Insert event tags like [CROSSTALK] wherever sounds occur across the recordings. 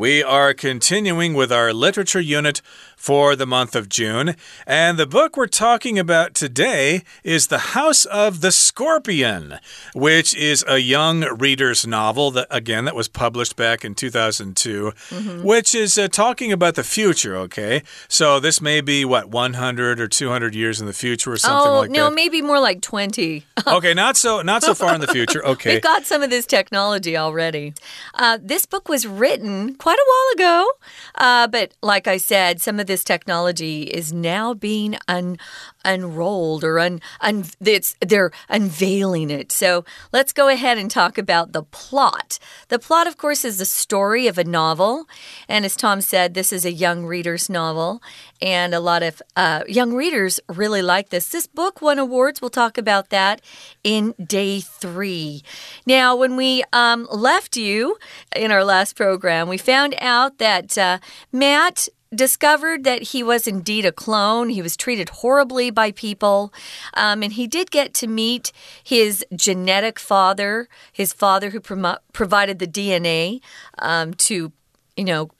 We are continuing with our literature unit for the month of June. And the book we're talking about today is The House of the Scorpion, which is a young reader's novel that, again, that was published back in 2002, mm -hmm. which is uh, talking about the future, okay? So this may be, what, 100 or 200 years in the future or something oh, like no, that? no, maybe more like 20. [LAUGHS] okay, not so, not so far in the future. [LAUGHS] Okay. We've got some of this technology already. Uh, this book was written quite a while ago, uh, but like I said, some of this technology is now being un unrolled or un, un it's they're unveiling it. So let's go ahead and talk about the plot. The plot, of course, is the story of a novel, and as Tom said, this is a young reader's novel, and a lot of uh, young readers really like this. This book won awards. We'll talk about that in day three. Now, when we um, left you in our last program, we found out that uh, Matt discovered that he was indeed a clone. He was treated horribly by people. Um, and he did get to meet his genetic father, his father who provided the DNA um, to, you know,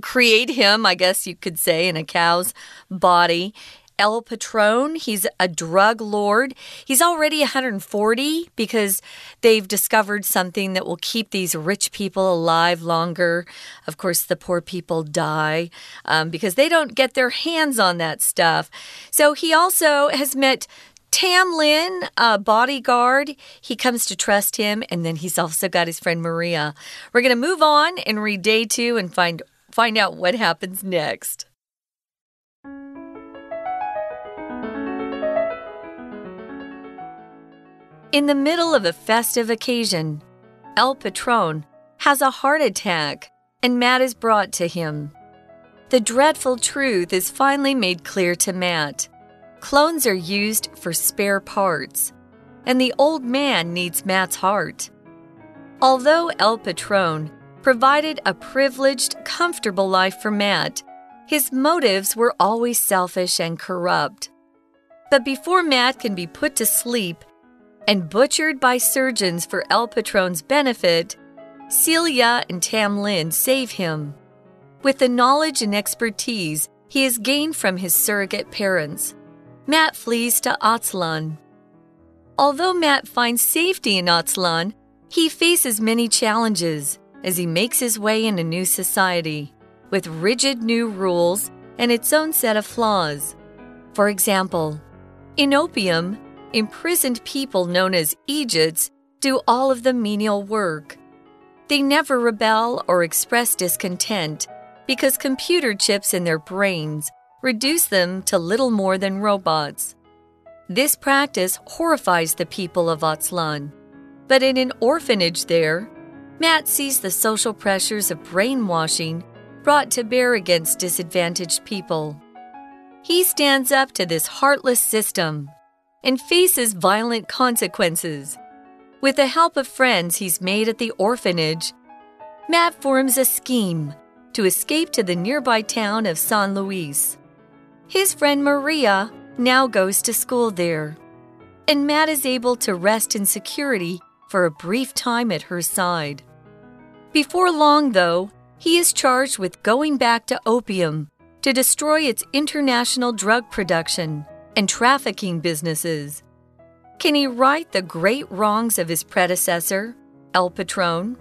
create him, I guess you could say, in a cow's body. El Patron. He's a drug lord. He's already 140 because they've discovered something that will keep these rich people alive longer. Of course, the poor people die um, because they don't get their hands on that stuff. So he also has met Tam Lin, a bodyguard, he comes to trust him, and then he's also got his friend Maria. We're going to move on and read day two and find find out what happens next. In the middle of a festive occasion, El Patron has a heart attack and Matt is brought to him. The dreadful truth is finally made clear to Matt. Clones are used for spare parts, and the old man needs Matt's heart. Although El Patron provided a privileged, comfortable life for Matt, his motives were always selfish and corrupt. But before Matt can be put to sleep and butchered by surgeons for El Patron's benefit, Celia and Tam Lin save him. With the knowledge and expertise he has gained from his surrogate parents, Matt flees to Aztlan. Although Matt finds safety in Aztlan, he faces many challenges as he makes his way in a new society with rigid new rules and its own set of flaws. For example, in opium, imprisoned people known as Eejits do all of the menial work. They never rebel or express discontent because computer chips in their brains reduce them to little more than robots. This practice horrifies the people of Aztlan. But in an orphanage there, Matt sees the social pressures of brainwashing brought to bear against disadvantaged people. He stands up to this heartless system and faces violent consequences. With the help of friends he's made at the orphanage, Matt forms a scheme to escape to the nearby town of San Luis. His friend Maria now goes to school there, and Matt is able to rest in security for a brief time at her side. Before long, though, he is charged with going back to opium to destroy its international drug production and trafficking businesses. Can he right the great wrongs of his predecessor, El Patron?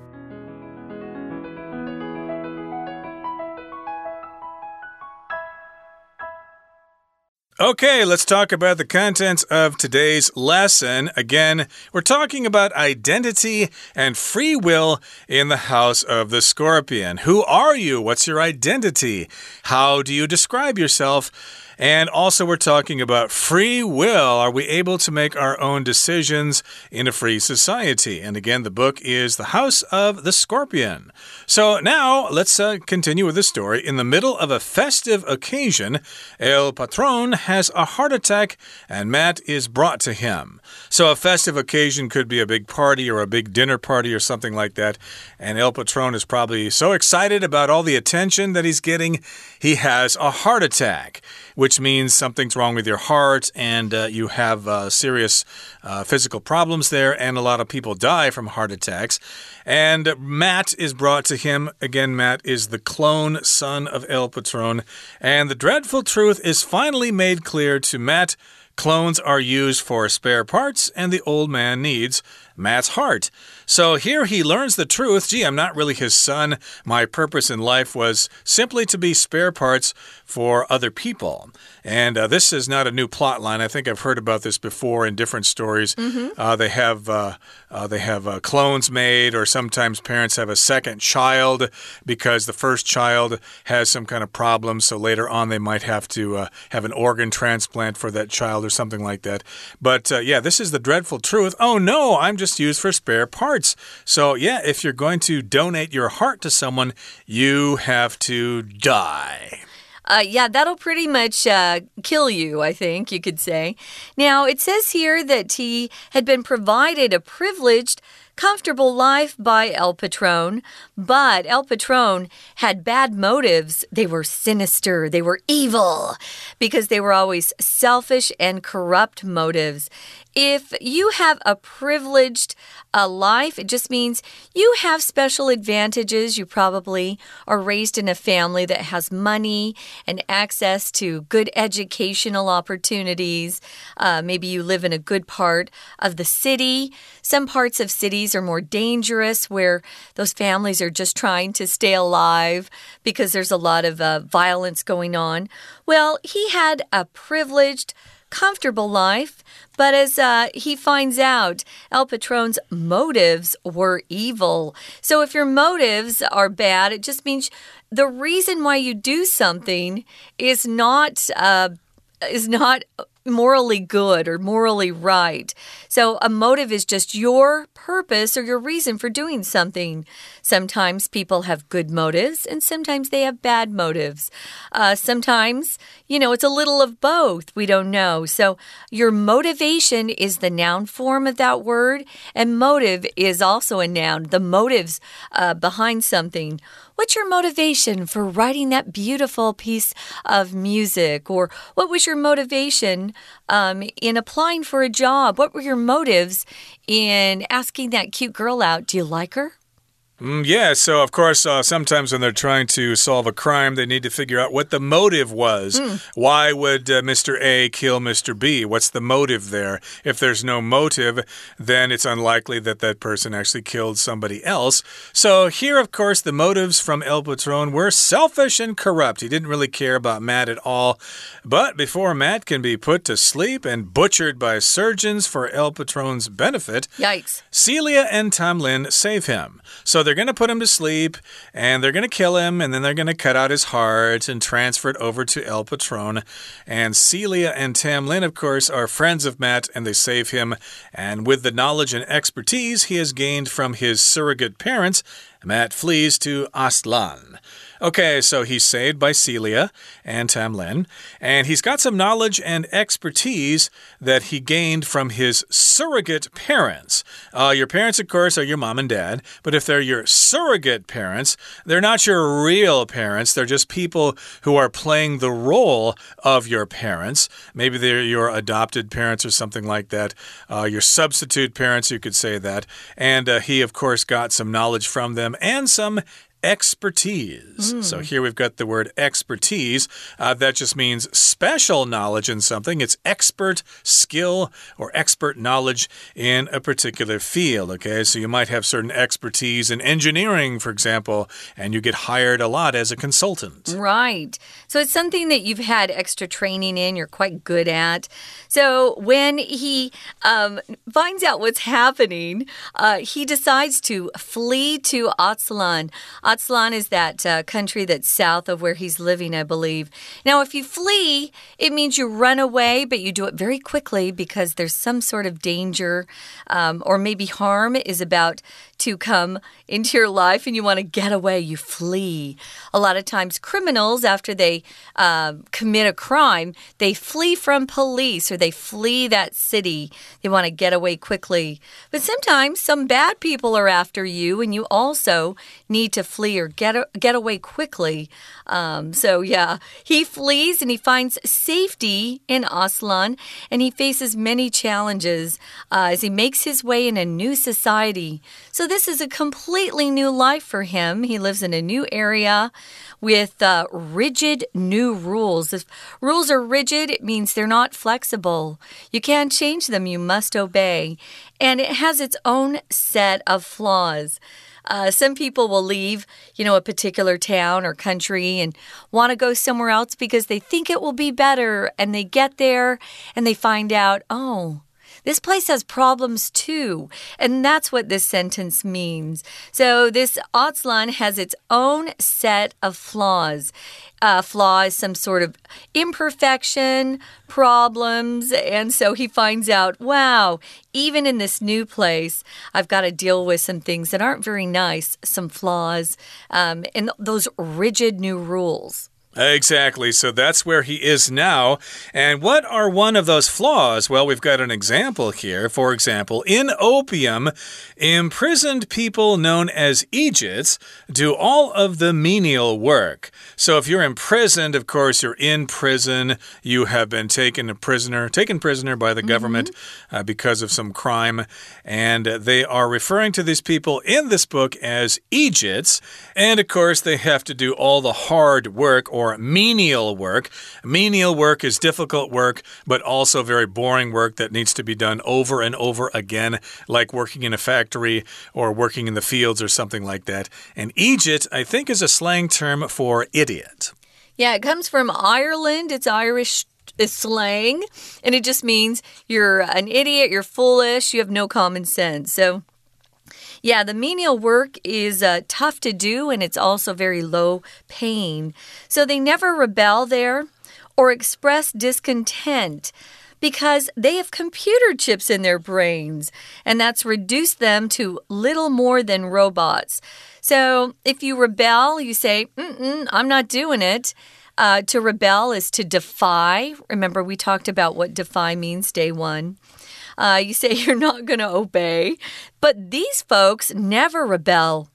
Okay, let's talk about the contents of today's lesson. Again, we're talking about identity and free will in the house of the scorpion. Who are you? What's your identity? How do you describe yourself? And also, we're talking about free will. Are we able to make our own decisions in a free society? And again, the book is The House of the Scorpion. So now let's uh, continue with the story. In the middle of a festive occasion, El Patron has a heart attack and Matt is brought to him. So a festive occasion could be a big party or a big dinner party or something like that. And El Patron is probably so excited about all the attention that he's getting, he has a heart attack, which means something's wrong with your heart and uh, you have uh, serious uh, physical problems there, and a lot of people die from heart attacks. And Matt is brought to him. Again, Matt is the clone son of El Patron. And the dreadful truth is finally made clear to Matt. Clones are used for spare parts, and the old man needs Matt's heart. So here he learns the truth. Gee, I'm not really his son. My purpose in life was simply to be spare parts for other people. And uh, this is not a new plot line. I think I've heard about this before in different stories. Mm -hmm. uh, they have uh, uh they have uh, clones made, or sometimes parents have a second child because the first child has some kind of problem. So later on, they might have to uh, have an organ transplant for that child or something like that. But yeah, this is the dreadful truth. Oh no, I'm just used for spare parts. So, yeah, if you're going to donate your heart to someone, you have to die. Uh, yeah, that'll pretty much uh, kill you, I think you could say. Now, it says here that he had been provided a privileged comfortable life by El Patron, but El Patron had bad motives. They were sinister, they were evil, because they were always selfish and corrupt motives. If you have a privileged uh, life, it just means you have special advantages. You probably are raised in a family that has money and access to good educational opportunities. Uh, maybe you live in a good part of the city. Some parts of cities are more dangerous where those families are just trying to stay alive because there's a lot of uh, violence going on. Well, he had a privileged comfortable life, but as uh, he finds out, El Patron's motives were evil. So if your motives are bad, it just means the reason why you do something is not. Uh, is not morally good or morally right. So, a motive is just your purpose or your reason for doing something. Sometimes people have good motives and sometimes they have bad motives. Uh, sometimes, you know, it's a little of both. We don't know. So, your motivation is the noun form of that word, and motive is also a noun, the motives uh, behind something. What's your motivation for writing that beautiful piece of music? Or what was your motivation um, in applying for a job? What were your motives in asking that cute girl out? Do you like her? Mm, yeah, so of course, uh, sometimes when they're trying to solve a crime, they need to figure out what the motive was. Mm. Why would uh, Mr. A kill Mr. B? What's the motive there? If there's no motive, then it's unlikely that that person actually killed somebody else. So here, of course, the motives from El Patron were selfish and corrupt. He didn't really care about Matt at all. But before Matt can be put to sleep and butchered by surgeons for El Patron's benefit, yikes! Celia and Tam Lin save him. So they're going to put him to sleep and they're going to kill him and then they're going to cut out his heart and transfer it over to El Patron. And Celia and Tam Lin, of course, are friends of Matt and they save him. And with the knowledge and expertise he has gained from his surrogate parents, Matt flees to Aztlan. Okay, so he's saved by Celia and Tam Lin, and he's got some knowledge and expertise that he gained from his surrogate parents. Uh, your parents, of course, are your mom and dad, but if they're your surrogate parents, they're not your real parents. They're just people who are playing the role of your parents. Maybe they're your adopted parents or something like that, uh, your substitute parents, you could say that. And uh, he, of course, got some knowledge from them and some expertise. Mm. So here we've got the word expertise. Uh, that just means special knowledge in something. It's expert skill or expert knowledge in a particular field. Okay, so you might have certain expertise in engineering, for example, and you get hired a lot as a consultant. Right. So it's something that you've had extra training in, you're quite good at. So when he um, finds out what's happening, uh, he decides to flee to Aztlan. Aztlan is that uh, country that's south of where he's living, I believe. Now, if you flee, it means you run away, but you do it very quickly because there's some sort of danger um, or maybe harm is about to come into your life and you want to get away, you flee. A lot of times, criminals, after they uh, commit a crime, they flee from police or they flee that city. They want to get away quickly. But sometimes some bad people are after you and you also need to flee or get get away quickly. Um, so yeah, he flees and he finds safety in Aztlan, and he faces many challenges uh, as he makes his way in a new society. So this is a completely new life for him. He lives in a new area with uh, rigid new rules. If rules are rigid, it means they're not flexible. You can't change them, you must obey. And it has its own set of flaws. Uh, some people will leave, you know, a particular town or country and want to go somewhere else because they think it will be better. And they get there and they find out, oh, this place has problems too. And that's what this sentence means. So this Aztlan has its own set of flaws. Uh, flaws, some sort of imperfection, problems. And so he finds out, wow, even in this new place, I've got to deal with some things that aren't very nice, some flaws, um, and those rigid new rules. Exactly. So that's where he is now. And what are one of those flaws? Well, we've got an example here. For example, in opium, imprisoned people known as Eejits do all of the menial work. So if you're imprisoned, of course, you're in prison. You have been taken a prisoner, taken prisoner by the mm -hmm. government uh, because of some crime. And they are referring to these people in this book as Eejits. And of course, they have to do all the hard work or menial work. Menial work is difficult work, but also very boring work that needs to be done over and over again, like working in a factory or working in the fields or something like that. And Eejit, I think, is a slang term for idiot. Yeah, it comes from Ireland. It's Irish is slang, and it just means you're an idiot, you're foolish, you have no common sense. So yeah, the menial work is uh, tough to do and it's also very low paying. So they never rebel there or express discontent because they have computer chips in their brains, and that's reduced them to little more than robots. So if you rebel, you say, mm -mm, I'm not doing it. Uh, to rebel is to defy. Remember, we talked about what defy means day one. Uh, you say [LAUGHS] you're not going to obey. But these folks never rebel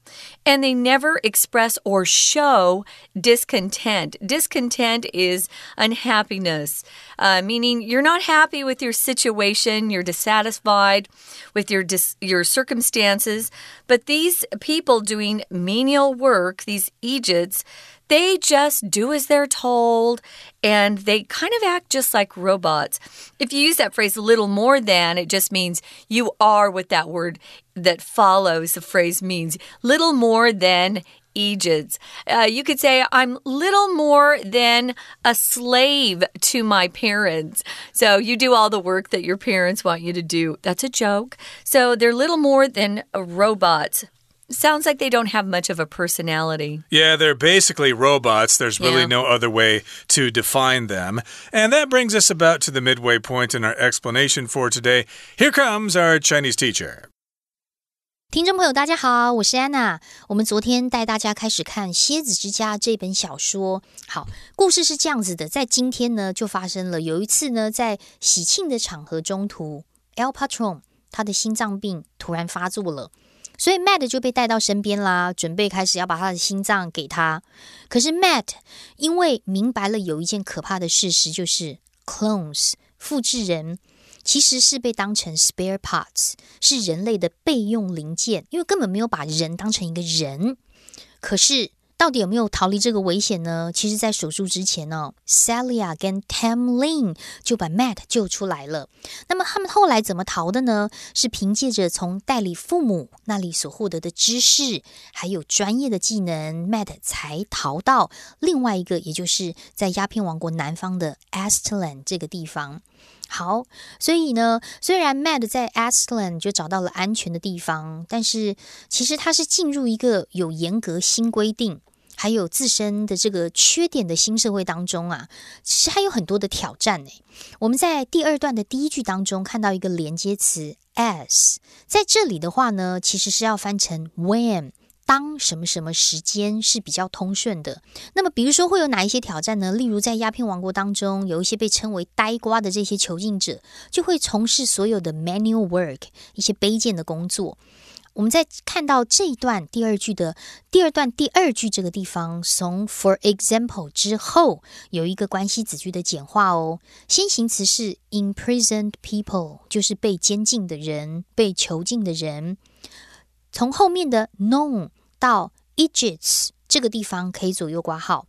and they never express or show discontent. Discontent is unhappiness, uh, meaning you're not happy with your situation, you're dissatisfied with your your circumstances. But these people doing menial work, these Eejits, they just do as they're told and they kind of act just like robots. If you use that phrase a little more than, it just means you are what that word that follows the phrase means little more than Eejits. Uh, you could say, I'm little more than a slave to my parents. So you do all the work that your parents want you to do. That's a joke. So they're little more than robots Sounds like they don't have much of a personality. Yeah, they're basically robots. There's really yeah. no other way to define them. And that brings us about to the midway point in our explanation for today. Here comes our Chinese teacher. 听众朋友，大家好，我是安娜。我们昨天带大家开始看《蝎子之家》这本小说。好，故事是这样子的，在今天呢，就发生了有一次呢，在喜庆的场合中途，El Patron 他的心脏病突然发作了。 所以 Matt 就被带到身边啦，准备开始要把他的心脏给他。可是 Matt 因为明白了有一件可怕的事实，就是 clones 复制人其实是被当成 spare parts，是人类的备用零件，因为根本没有把人当成一个人。可是。到底有没有逃离这个危险呢？其实，在手术之前呢，Celia 跟 Tamlin 就把 Matt 救出来了。那么他们后来怎么逃的呢？是凭借着从代理父母那里所获得的知识，还有专业的技能，Matt 才逃到另外一个，也就是在鸦片王国南方的 Astlan 这个地方。好，所以呢，虽然 Mad 在 Aslan 就找到了安全的地方，但是其实他是进入一个有严格新规定。还有自身的这个缺点的新社会当中啊，其实还有很多的挑战呢。我们在第二段的第一句当中看到一个连接词 as，在这里的话呢，其实是要翻成 when，当什么什么时间是比较通顺的。那么，比如说会有哪一些挑战呢？例如在鸦片王国当中，有一些被称为呆瓜的这些囚禁者，就会从事所有的 manual work，一些卑贱的工作。我们在看到这一段第二句的第二段第二句这个地方，从 for example 之后有一个关系子句的简化哦。先行词是 imprisoned people，就是被监禁的人、被囚禁的人。从后面的 known 到 Egypts 这个地方可以左右挂号，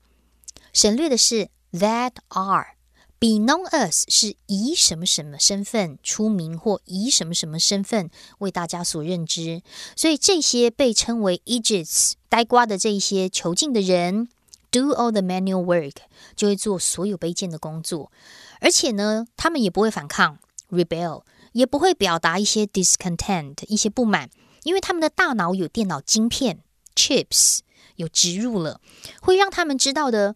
省略的是 that are。Be known as 是以什么什么身份出名，或以什么什么身份为大家所认知。所以这些被称为 Egypts 呆瓜的这一些囚禁的人，do all the manual work 就会做所有卑贱的工作。而且呢，他们也不会反抗 rebel，也不会表达一些 discontent 一些不满，因为他们的大脑有电脑晶片 chips 有植入了，会让他们知道的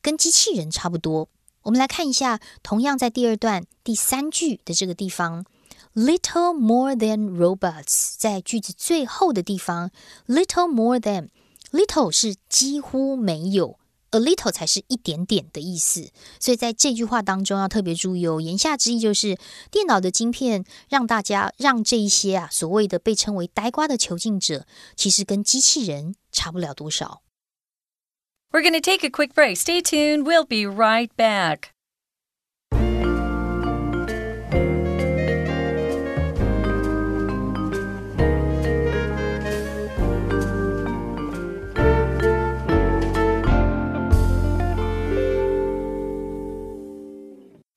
跟机器人差不多。我们来看一下，同样在第二段第三句的这个地方，little more than robots，在句子最后的地方，little more than，little 是几乎没有，a little 才是一点点的意思。所以在这句话当中要特别注意哦。言下之意就是，电脑的晶片让大家让这一些啊所谓的被称为呆瓜的囚禁者，其实跟机器人差不了多少。We're going to take a quick break. Stay tuned. We'll be right back.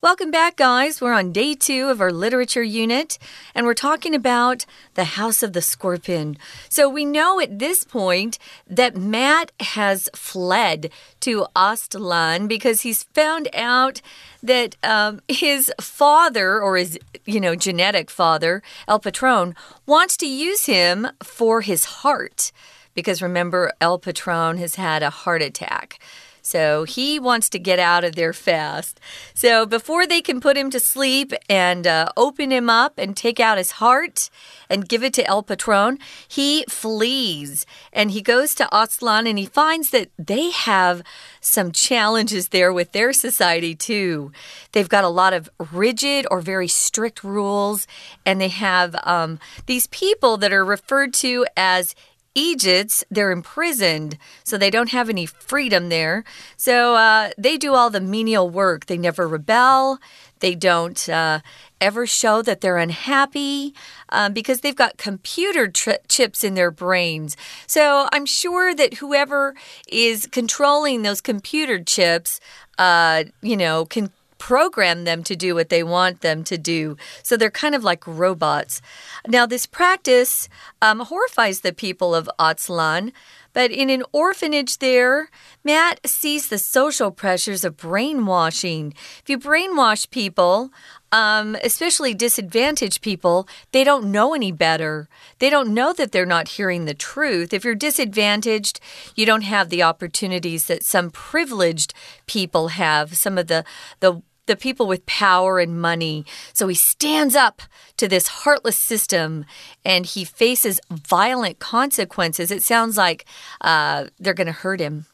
Welcome back, guys. We're on day two of our literature unit, and we're talking about the House of the Scorpion. So, we know at this point that Matt has fled to Aztlan because he's found out that um, his father, or his, you know, genetic father, El Patron, wants to use him for his heart. Because remember, El Patron has had a heart attack. So he wants to get out of there fast. So before they can put him to sleep and uh, open him up and take out his heart and give it to El Patron, he flees and he goes to Aztlan and he finds that they have some challenges there with their society too. They've got a lot of rigid or very strict rules, and they have um, these people that are referred to as Eejits, they're imprisoned, so they don't have any freedom there. So uh, they do all the menial work. They never rebel. They don't uh, ever show that they're unhappy um, because they've got computer chips in their brains. So I'm sure that whoever is controlling those computer chips, uh, you know, can program them to do what they want them to do. So they're kind of like robots. Now, this practice um, horrifies the people of Aztlan. But in an orphanage there, Matt sees the social pressures of brainwashing. If you brainwash people, um, especially disadvantaged people, they don't know any better. They don't know that they're not hearing the truth. If you're disadvantaged, you don't have the opportunities that some privileged people have. Some of the the the people with power and money. So he stands up to this heartless system and he faces violent consequences. It sounds like uh, they're going to hurt him.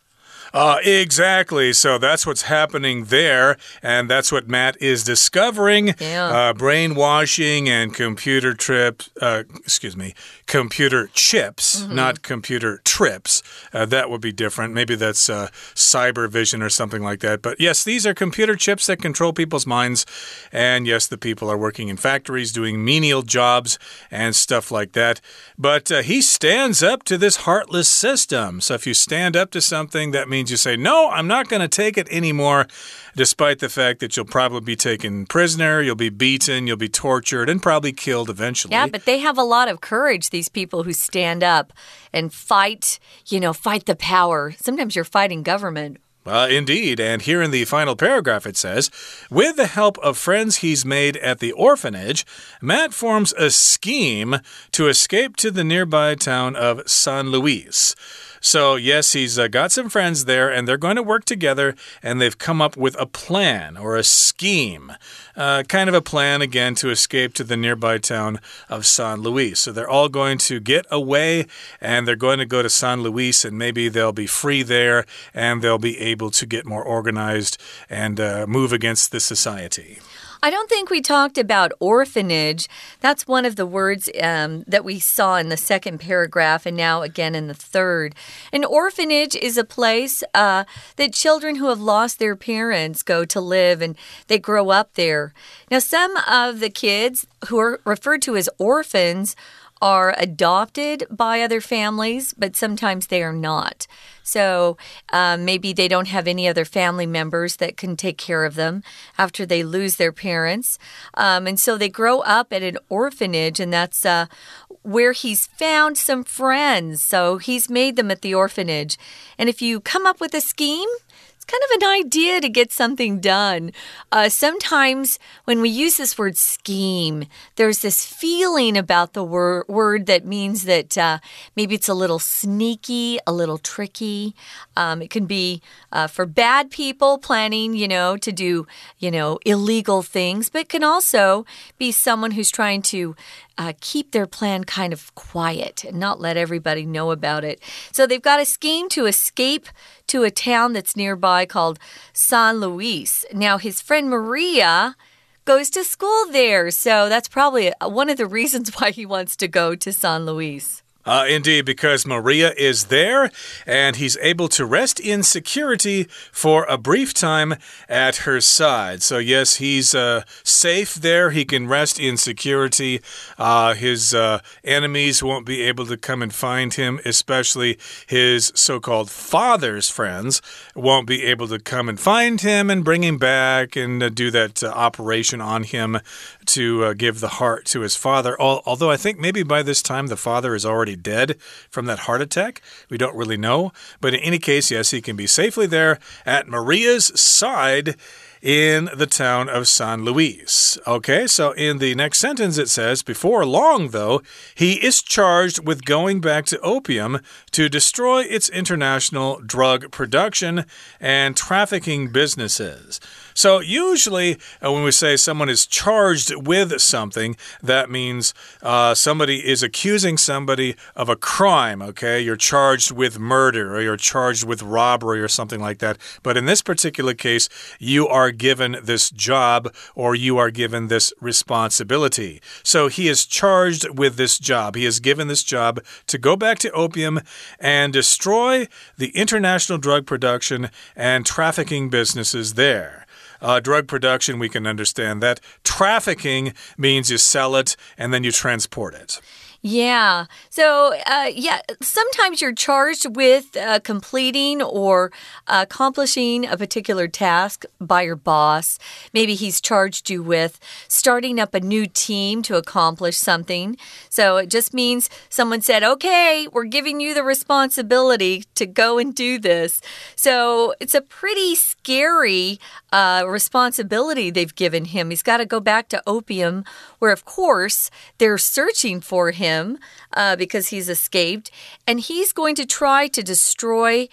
Uh, exactly. So that's what's happening there. And that's what Matt is discovering. Yeah. Uh, brainwashing and computer trip, uh, excuse me, computer chips, mm -hmm. not computer trips. Uh, that would be different. Maybe that's uh, cyber vision or something like that. But yes, these are computer chips that control people's minds. And yes, the people are working in factories doing menial jobs and stuff like that. But uh, he stands up to this heartless system. So if you stand up to something, that means means you say, No, I'm not going to take it anymore, despite the fact that you'll probably be taken prisoner, you'll be beaten, you'll be tortured, and probably killed eventually. Yeah, but they have a lot of courage, these people who stand up and fight, you know, fight the power. Sometimes you're fighting government. Uh, indeed. And here in the final paragraph it says With the help of friends he's made at the orphanage, Matt forms a scheme to escape to the nearby town of San Luis. So, yes, he's uh, got some friends there, and they're going to work together, and they've come up with a plan or a scheme. Uh, kind of a plan, again, to escape to the nearby town of San Luis. So, they're all going to get away, and they're going to go to San Luis, and maybe they'll be free there, and they'll be able to get more organized and uh, move against the society. I don't think we talked about orphanage. That's one of the words um, that we saw in the second paragraph and now again in the third. An orphanage is a place uh, that children who have lost their parents go to live and they grow up there. Now, some of the kids who are referred to as orphans are adopted by other families, but sometimes they are not. So um, maybe they don't have any other family members that can take care of them after they lose their parents. Um, and so they grow up at an orphanage, and that's uh, where he's found some friends. So he's made them at the orphanage. And if you come up with a scheme, kind of an idea to get something done. Uh, sometimes when we use this word scheme, there's this feeling about the wor word that means that uh, maybe it's a little sneaky, a little tricky. Um, it can be uh, for bad people planning, you know, to do, you know, illegal things, but can also be someone who's trying to uh, keep their plan kind of quiet and not let everybody know about it. So they've got a scheme to escape to a town that's nearby called San Luis. Now, his friend Maria goes to school there, so that's probably one of the reasons [LAUGHS] why he wants to go to San Luis. Uh, indeed, because Maria is there and he's able to rest in security for a brief time at her side. So, yes, he's uh, safe there. He can rest in security. Uh, his uh, enemies won't be able to come and find him, especially his so called father's friends won't be able to come and find him and bring him back and uh, do that uh, operation on him to uh, give the heart to his father. Although I think maybe by this time the father is already dead from that heart attack. We don't really know. But in any case, yes, he can be safely there at Maria's side in the town of San Luis. Okay, so in the next sentence it says, Before long, though, he is charged with going back to opium to destroy its international drug production and trafficking businesses. So, usually, uh, when we say someone is charged with something, that means uh, somebody is accusing somebody of a crime, okay? You're charged with murder or you're charged with robbery or something like that. But in this particular case, you are given this job or you are given this responsibility. So, he is charged with this job. He is given this job to go back to opium and destroy the international drug production and trafficking businesses there. Uh, drug production, we can understand that. Trafficking means you sell it and then you transport it. Yeah. So, uh, yeah, sometimes you're charged with uh, completing or accomplishing a particular task by your boss. Maybe he's charged you with starting up a new team to accomplish something. So it just means someone said, okay, we're giving you the responsibility to go and do this. So it's a pretty scary uh, responsibility they've given him. He's got to go back to opium, where, of course, they're searching for him him uh, because he's escaped, and he's going to try to destroy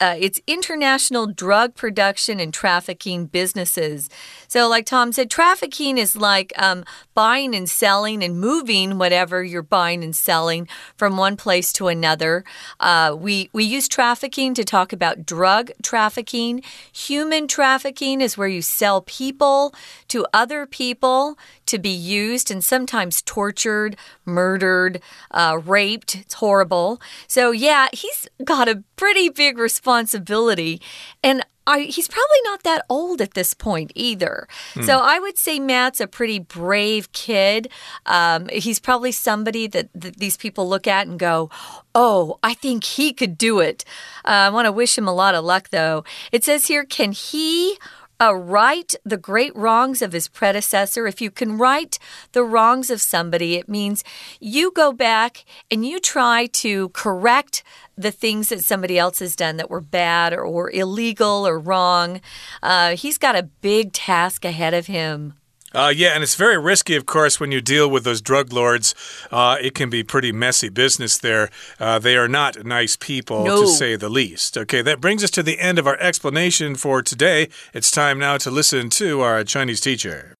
uh, it's international drug production and trafficking businesses. So, like Tom said, trafficking is like um, buying and selling and moving whatever you're buying and selling from one place to another. Uh, we we use trafficking to talk about drug trafficking. Human trafficking is where you sell people to other people to be used and sometimes tortured, murdered, uh, raped. It's horrible. So, yeah, he's got a pretty big responsibility. And I, he's probably not that old at this point either. Hmm. So I would say Matt's a pretty brave kid. Um, he's probably somebody that, that, these people look at and go, Oh, I think he could do it. Uh, I want to wish him a lot of luck, though. It says here, can he uh, right the great wrongs of his predecessor. If you can right the wrongs of somebody, it means you go back and you try to correct the things that somebody else has done that were bad or, or illegal or wrong. Uh, he's got a big task ahead of him. Uh, yeah, and it's very risky, of course, when you deal with those drug lords. Uh, it can be pretty messy business there. Uh, they are not nice people, no. to say the least. Okay, that brings us to the end of our explanation for today. It's time now to listen to our Chinese teacher.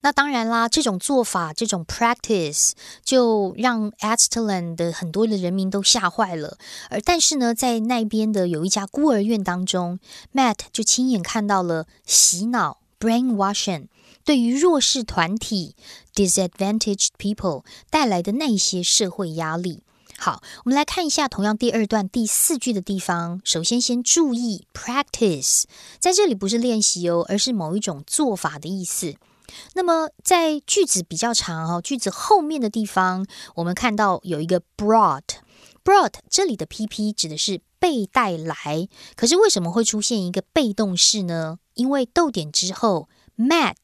那当然啦，这种做法，这种 practice 就让 Aztlan 的很多的人民都吓坏了。而但是呢，在那边的有一家孤儿院当中，Matt 就亲眼看到了洗脑 brainwashing。 对于弱势团体 （disadvantaged people） 带来的那些社会压力。好，我们来看一下同样第二段第四句的地方。首先，先注意 practice，在这里不是练习哦，而是某一种做法的意思。那么，在句子比较长哦，句子后面的地方，我们看到有一个 brought，brought 这里的 pp 指的是被带来。可是为什么会出现一个被动式呢？因为逗点之后。Met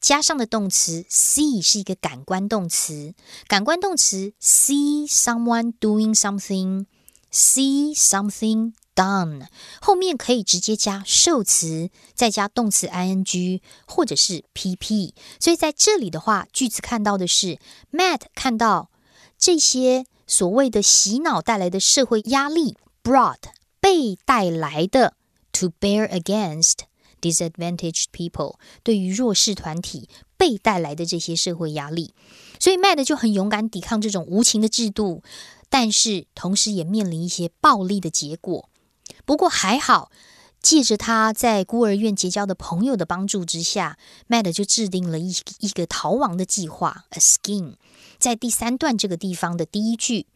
加上的动词 see 是一个感官动词，感官动词 see someone doing something，see something done，后面可以直接加受词，再加动词 ing 或者是 pp。所以在这里的话，句子看到的是 mat 看到这些所谓的洗脑带来的社会压力，brought 被带来的 to bear against。Disadvantaged people 对于弱势团体被带来的这些社会压力，所以 Mad 就很勇敢抵抗这种无情的制度，但是同时也面临一些暴力的结果。不过还好，借着他在孤儿院结交的朋友的帮助之下，Mad 就制定了一一个逃亡的计划，a scheme。在第三段这个地方的第一句，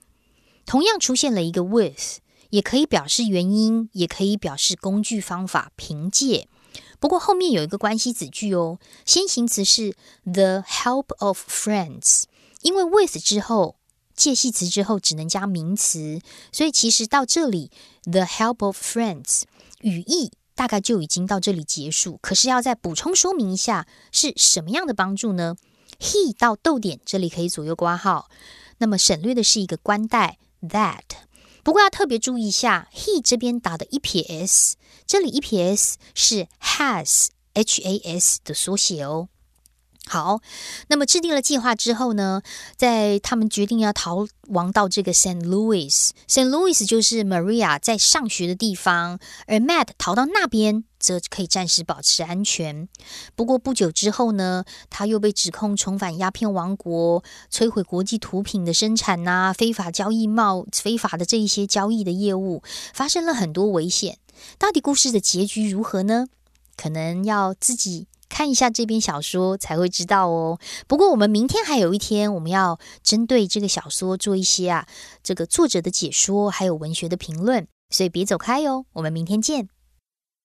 同样出现了一个 with，也可以表示原因，也可以表示工具方法，凭借。不过后面有一个关系子句哦，先行词是 the help of friends，因为 with 之后介系词之后只能加名词，所以其实到这里 the help of friends 语义大概就已经到这里结束。可是要再补充说明一下是什么样的帮助呢？he 到逗点这里可以左右挂号，那么省略的是一个关带 that。不过要特别注意一下，he 这边打的一撇 s，这里一撇 s 是 has h a s 的缩写哦。好，那么制定了计划之后呢，在他们决定要逃亡到这个 Saint Louis，Saint Louis 就是 Maria 在上学的地方，而 Matt 逃到那边则可以暂时保持安全。不过不久之后呢，他又被指控重返鸦片王国，摧毁国际毒品的生产呐，非法交易贸非法的这一些交易的业务，发生了很多危险。到底故事的结局如何呢？可能要自己。看一下这篇小说才会知道哦。不过我们明天还有一天，我们要针对这个小说做一些啊这个作者的解说，还有文学的评论，所以别走开哟。我们明天见。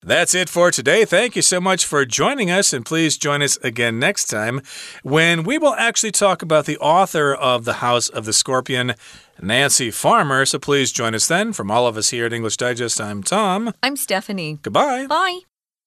That's it for today. Thank you so much for joining us, and please join us again next time when we will actually talk about the author of The House of the Scorpion, Nancy Farmer. So please join us then. From all of us here at English Digest, I'm Tom. I'm Stephanie. Goodbye. Bye.